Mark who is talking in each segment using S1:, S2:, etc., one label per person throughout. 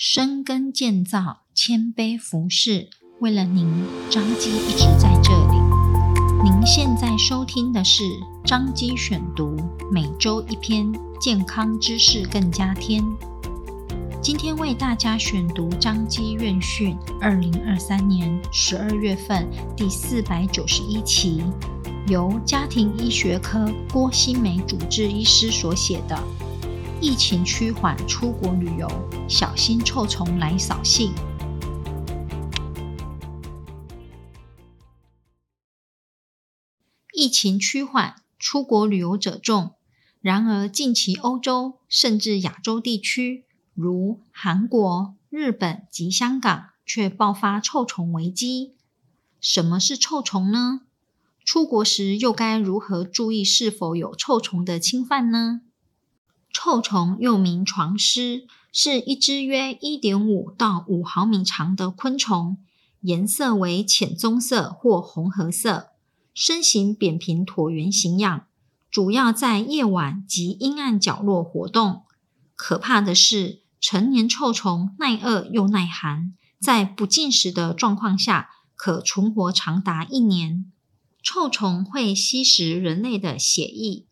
S1: 深耕建造，谦卑服侍。为了您，张基一直在这里。您现在收听的是张基选读，每周一篇健康知识，更加添。今天为大家选读张基院讯二零二三年十二月份第四百九十一期，由家庭医学科郭新梅主治医师所写的。疫情趋缓，出国旅游小心臭虫来扫兴。疫情趋缓，出国旅游者众。然而，近期欧洲甚至亚洲地区，如韩国、日本及香港，却爆发臭虫危机。什么是臭虫呢？出国时又该如何注意是否有臭虫的侵犯呢？臭虫又名床虱，是一只约一点五到五毫米长的昆虫，颜色为浅棕色或红褐色，身形扁平椭圆形样，主要在夜晚及阴暗角落活动。可怕的是，成年臭虫耐饿又耐寒，在不进食的状况下，可存活长达一年。臭虫会吸食人类的血液。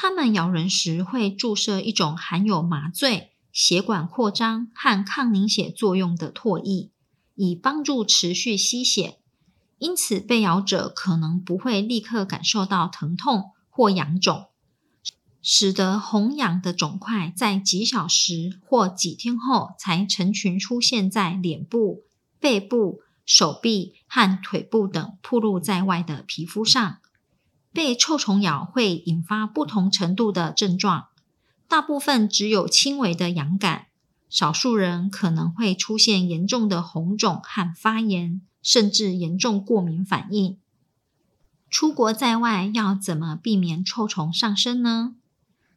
S1: 它们咬人时会注射一种含有麻醉、血管扩张和抗凝血作用的唾液，以帮助持续吸血。因此，被咬者可能不会立刻感受到疼痛或痒肿，使得红痒的肿块在几小时或几天后才成群出现在脸部、背部、手臂和腿部等暴露在外的皮肤上。被臭虫咬会引发不同程度的症状，大部分只有轻微的痒感，少数人可能会出现严重的红肿和发炎，甚至严重过敏反应。出国在外要怎么避免臭虫上身呢？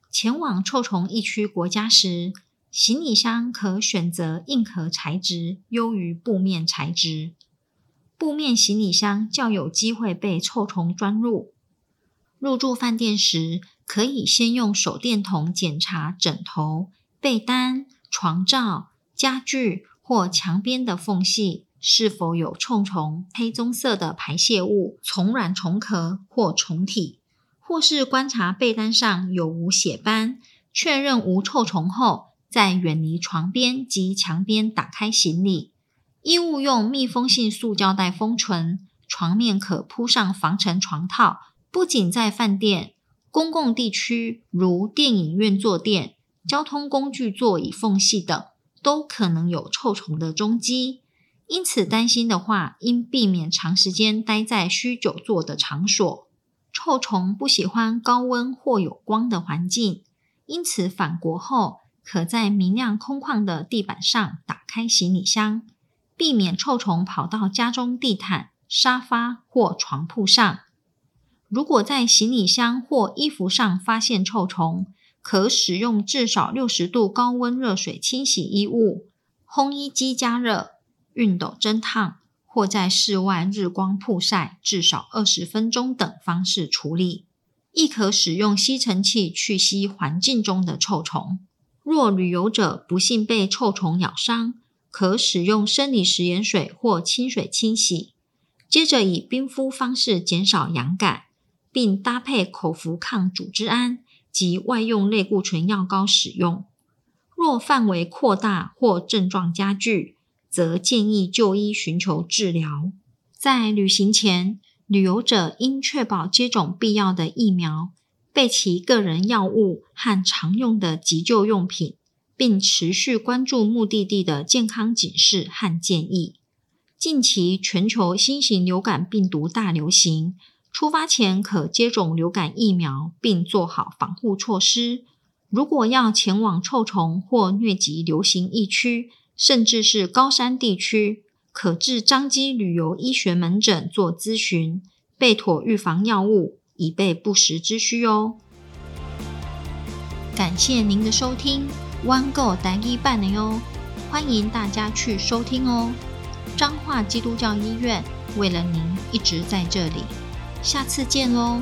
S1: 前往臭虫疫区国家时，行李箱可选择硬壳材质，优于布面材质。布面行李箱较有机会被臭虫钻入。入住饭店时，可以先用手电筒检查枕头、被单、床罩、家具或墙边的缝隙是否有臭虫黑棕色的排泄物、虫卵、虫壳或虫体，或是观察被单上有无血斑，确认无臭虫后，再远离床边及墙边打开行李。衣物用密封性塑胶袋封存，床面可铺上防尘床套。不仅在饭店、公共地区，如电影院坐垫、交通工具座椅缝隙等，都可能有臭虫的踪迹。因此，担心的话，应避免长时间待在需久坐的场所。臭虫不喜欢高温或有光的环境，因此返国后，可在明亮空旷的地板上打开行李箱，避免臭虫跑到家中地毯、沙发或床铺上。如果在行李箱或衣服上发现臭虫，可使用至少六十度高温热水清洗衣物、烘衣机加热、熨斗蒸烫，或在室外日光曝晒至少二十分钟等方式处理。亦可使用吸尘器去吸环境中的臭虫。若旅游者不幸被臭虫咬伤，可使用生理食盐水或清水清洗，接着以冰敷方式减少痒感。并搭配口服抗组织胺及外用类固醇药膏使用。若范围扩大或症状加剧，则建议就医寻求治疗。在旅行前，旅游者应确保接种必要的疫苗，备齐个人药物和常用的急救用品，并持续关注目的地的健康警示和建议。近期全球新型流感病毒大流行。出发前可接种流感疫苗，并做好防护措施。如果要前往臭虫或疟疾流行疫区，甚至是高山地区，可至彰基旅游医学门诊做咨询，备妥预防药物，以备不时之需哦。感谢您的收听，One Go 台语版的哟，欢迎大家去收听哦。彰化基督教医院为了您一直在这里。下次见喽。